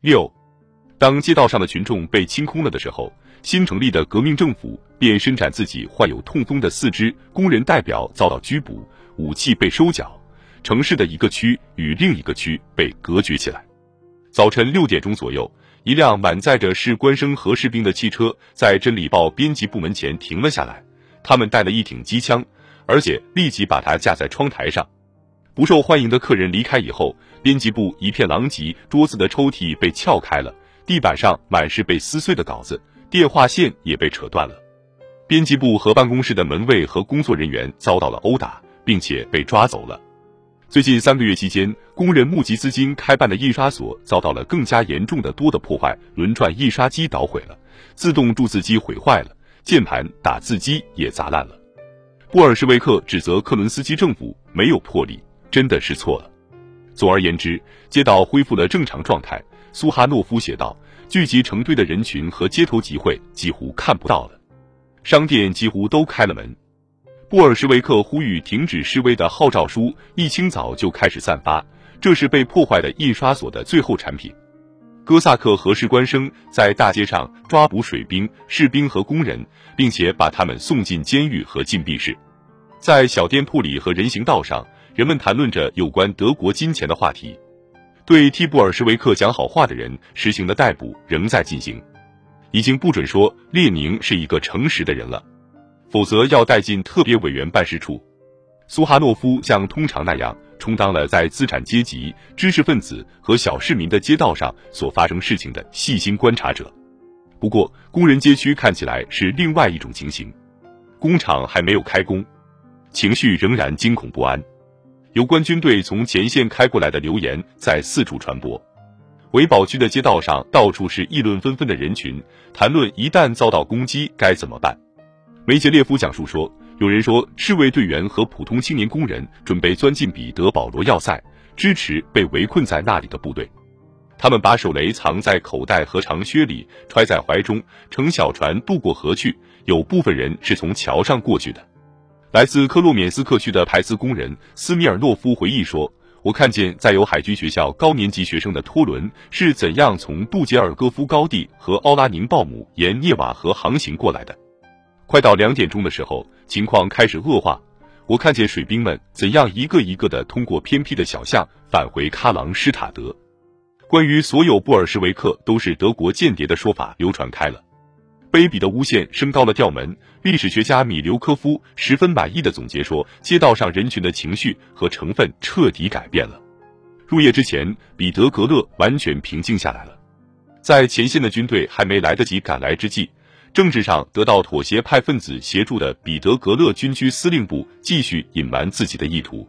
六，当街道上的群众被清空了的时候，新成立的革命政府便伸展自己患有痛风的四肢工人代表遭到拘捕，武器被收缴，城市的一个区与另一个区被隔绝起来。早晨六点钟左右，一辆满载着士官生和士兵的汽车在《真理报》编辑部门前停了下来，他们带了一挺机枪，而且立即把它架在窗台上。不受欢迎的客人离开以后，编辑部一片狼藉，桌子的抽屉被撬开了，地板上满是被撕碎的稿子，电话线也被扯断了。编辑部和办公室的门卫和工作人员遭到了殴打，并且被抓走了。最近三个月期间，工人募集资金开办的印刷所遭到了更加严重的多的破坏，轮转印刷机捣毁了，自动注字机毁坏了，键盘打字机也砸烂了。布尔什维克指责克伦斯基政府没有魄力。真的是错了。总而言之，街道恢复了正常状态。苏哈诺夫写道：“聚集成堆的人群和街头集会几乎看不到了，商店几乎都开了门。”布尔什维克呼吁停止示威的号召书一清早就开始散发，这是被破坏的印刷所的最后产品。哥萨克和士官生在大街上抓捕水兵、士兵和工人，并且把他们送进监狱和禁闭室。在小店铺里和人行道上。人们谈论着有关德国金钱的话题，对替布尔什维克讲好话的人实行的逮捕仍在进行，已经不准说列宁是一个诚实的人了，否则要带进特别委员办事处。苏哈诺夫像通常那样充当了在资产阶级、知识分子和小市民的街道上所发生事情的细心观察者。不过，工人街区看起来是另外一种情形，工厂还没有开工，情绪仍然惊恐不安。有关军队从前线开过来的流言在四处传播，维堡区的街道上到处是议论纷纷的人群，谈论一旦遭到攻击该怎么办。梅杰列夫讲述说，有人说侍卫队员和普通青年工人准备钻进彼得保罗要塞，支持被围困在那里的部队。他们把手雷藏在口袋和长靴里，揣在怀中，乘小船渡过河去。有部分人是从桥上过去的。来自克洛缅斯克区的排斯工人斯米尔诺夫回忆说：“我看见载有海军学校高年级学生的拖轮是怎样从杜杰尔戈夫高地和奥拉宁鲍姆沿涅瓦河航行过来的。快到两点钟的时候，情况开始恶化。我看见水兵们怎样一个一个的通过偏僻的小巷返回喀朗施塔德。关于所有布尔什维克都是德国间谍的说法流传开了。”卑鄙的诬陷升高了调门。历史学家米留科夫十分满意的总结说：“街道上人群的情绪和成分彻底改变了。入夜之前，彼得格勒完全平静下来了。在前线的军队还没来得及赶来之际，政治上得到妥协派分子协助的彼得格勒军区司令部继续隐瞒自己的意图。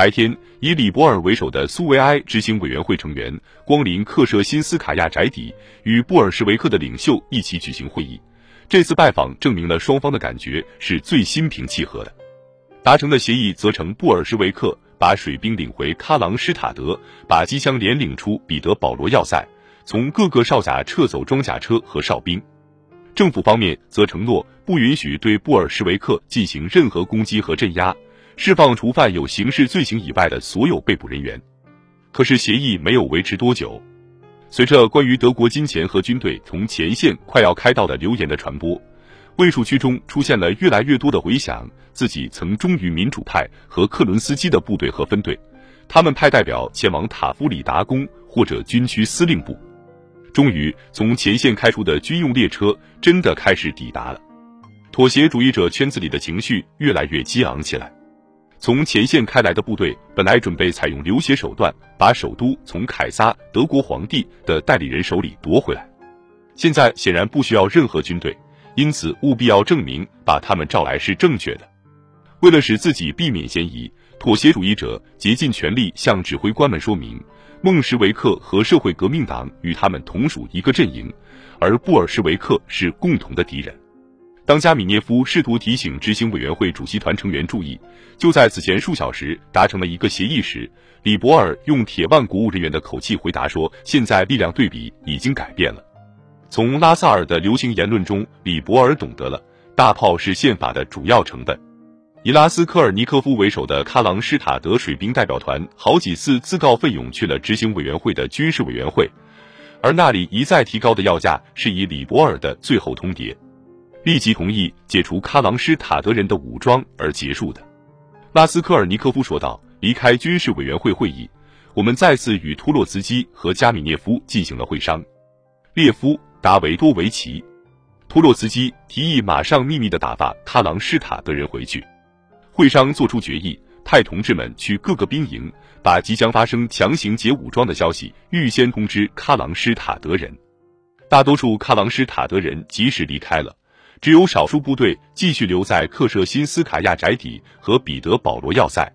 白天，以李博尔为首的苏维埃执行委员会成员光临克舍辛斯卡亚宅邸，与布尔什维克的领袖一起举行会议。这次拜访证明了双方的感觉是最心平气和的。达成的协议则成布尔什维克把水兵领回喀朗施塔德，把机枪连领出彼得保罗要塞，从各个哨卡撤走装甲车和哨兵。政府方面则承诺不允许对布尔什维克进行任何攻击和镇压。释放除犯有刑事罪行以外的所有被捕人员，可是协议没有维持多久。随着关于德国金钱和军队从前线快要开到的流言的传播，卫戍区中出现了越来越多的回想自己曾忠于民主派和克伦斯基的部队和分队。他们派代表前往塔夫里达宫或者军区司令部。终于，从前线开出的军用列车真的开始抵达了。妥协主义者圈子里的情绪越来越激昂起来。从前线开来的部队本来准备采用流血手段，把首都从凯撒德国皇帝的代理人手里夺回来。现在显然不需要任何军队，因此务必要证明把他们召来是正确的。为了使自己避免嫌疑，妥协主义者竭尽全力向指挥官们说明，孟什维克和社会革命党与他们同属一个阵营，而布尔什维克是共同的敌人。当加米涅夫试图提醒执行委员会主席团成员注意，就在此前数小时达成了一个协议时，李博尔用铁腕国务人员的口气回答说：“现在力量对比已经改变了。”从拉萨尔的流行言论中，李博尔懂得了大炮是宪法的主要成本。以拉斯科尔尼科夫为首的喀朗施塔德水兵代表团好几次自告奋勇去了执行委员会的军事委员会，而那里一再提高的要价是以李伯尔的最后通牒，立即同意解除喀朗施塔德人的武装而结束的。拉斯科尔尼科夫说道：“离开军事委员会会议，我们再次与托洛茨基和加米涅夫进行了会商。列夫、达维多维奇、托洛茨基提议马上秘密的打发喀朗施塔德人回去。会商做出决议。”派同志们去各个兵营，把即将发生强行解武装的消息预先通知喀朗施塔德人。大多数喀朗施塔德人及时离开了，只有少数部队继续留在克舍辛斯卡亚宅邸和彼得保罗要塞。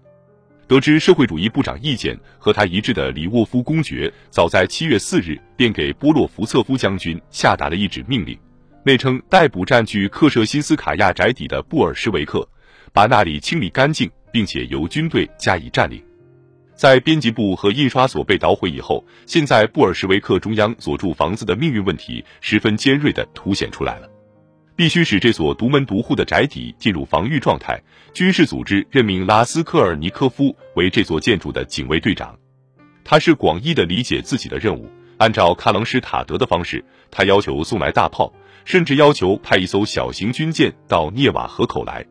得知社会主义部长意见和他一致的里沃夫公爵，早在七月四日便给波洛夫策夫将军下达了一纸命令，内称逮捕占据克舍辛斯卡亚宅邸的布尔什维克，把那里清理干净。并且由军队加以占领。在编辑部和印刷所被捣毁以后，现在布尔什维克中央所住房子的命运问题十分尖锐地凸显出来了。必须使这所独门独户的宅邸进入防御状态。军事组织任命拉斯科尔尼科夫为这座建筑的警卫队长。他是广义的理解自己的任务，按照喀朗施塔德的方式，他要求送来大炮，甚至要求派一艘小型军舰到涅瓦河口来。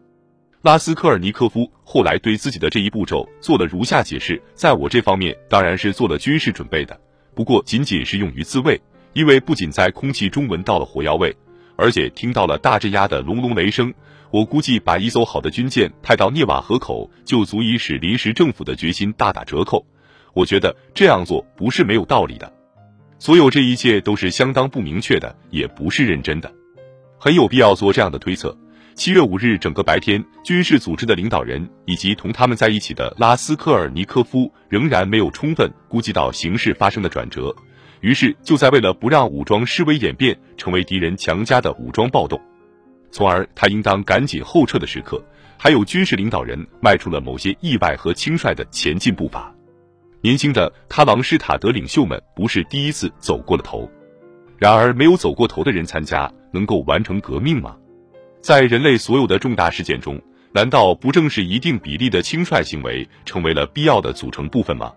拉斯科尔尼科夫后来对自己的这一步骤做了如下解释：在我这方面当然是做了军事准备的，不过仅仅是用于自卫，因为不仅在空气中闻到了火药味，而且听到了大镇压的隆隆雷声。我估计把一艘好的军舰派到涅瓦河口，就足以使临时政府的决心大打折扣。我觉得这样做不是没有道理的。所有这一切都是相当不明确的，也不是认真的，很有必要做这样的推测。七月五日整个白天，军事组织的领导人以及同他们在一起的拉斯科尔尼科夫仍然没有充分估计到形势发生的转折，于是就在为了不让武装示威演变成为敌人强加的武装暴动，从而他应当赶紧后撤的时刻，还有军事领导人迈出了某些意外和轻率的前进步伐。年轻的他王施塔德领袖们不是第一次走过了头，然而没有走过头的人参加，能够完成革命吗？在人类所有的重大事件中，难道不正是一定比例的轻率行为成为了必要的组成部分吗？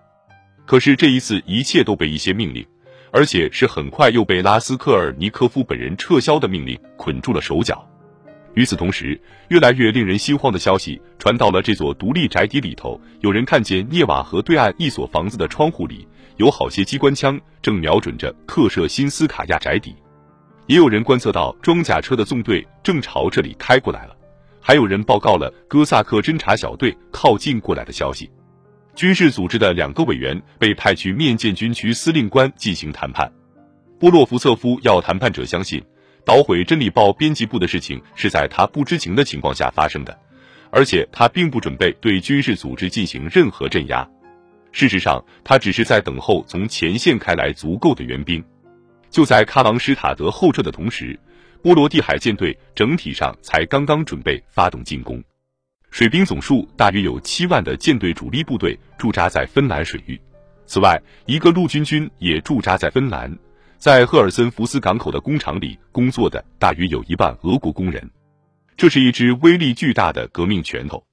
可是这一次，一切都被一些命令，而且是很快又被拉斯科尔尼科夫本人撤销的命令捆住了手脚。与此同时，越来越令人心慌的消息传到了这座独立宅邸里头。有人看见涅瓦河对岸一所房子的窗户里有好些机关枪正瞄准着克舍新斯卡亚宅邸。也有人观测到装甲车的纵队正朝这里开过来了，还有人报告了哥萨克侦察小队靠近过来的消息。军事组织的两个委员被派去面见军区司令官进行谈判。波洛夫策夫要谈判者相信，捣毁《真理报》编辑部的事情是在他不知情的情况下发生的，而且他并不准备对军事组织进行任何镇压。事实上，他只是在等候从前线开来足够的援兵。就在喀朗施塔德后撤的同时，波罗的海舰队整体上才刚刚准备发动进攻，水兵总数大约有七万的舰队主力部队驻扎在芬兰水域。此外，一个陆军军也驻扎在芬兰，在赫尔森福斯港口的工厂里工作的大约有一万俄国工人。这是一支威力巨大的革命拳头。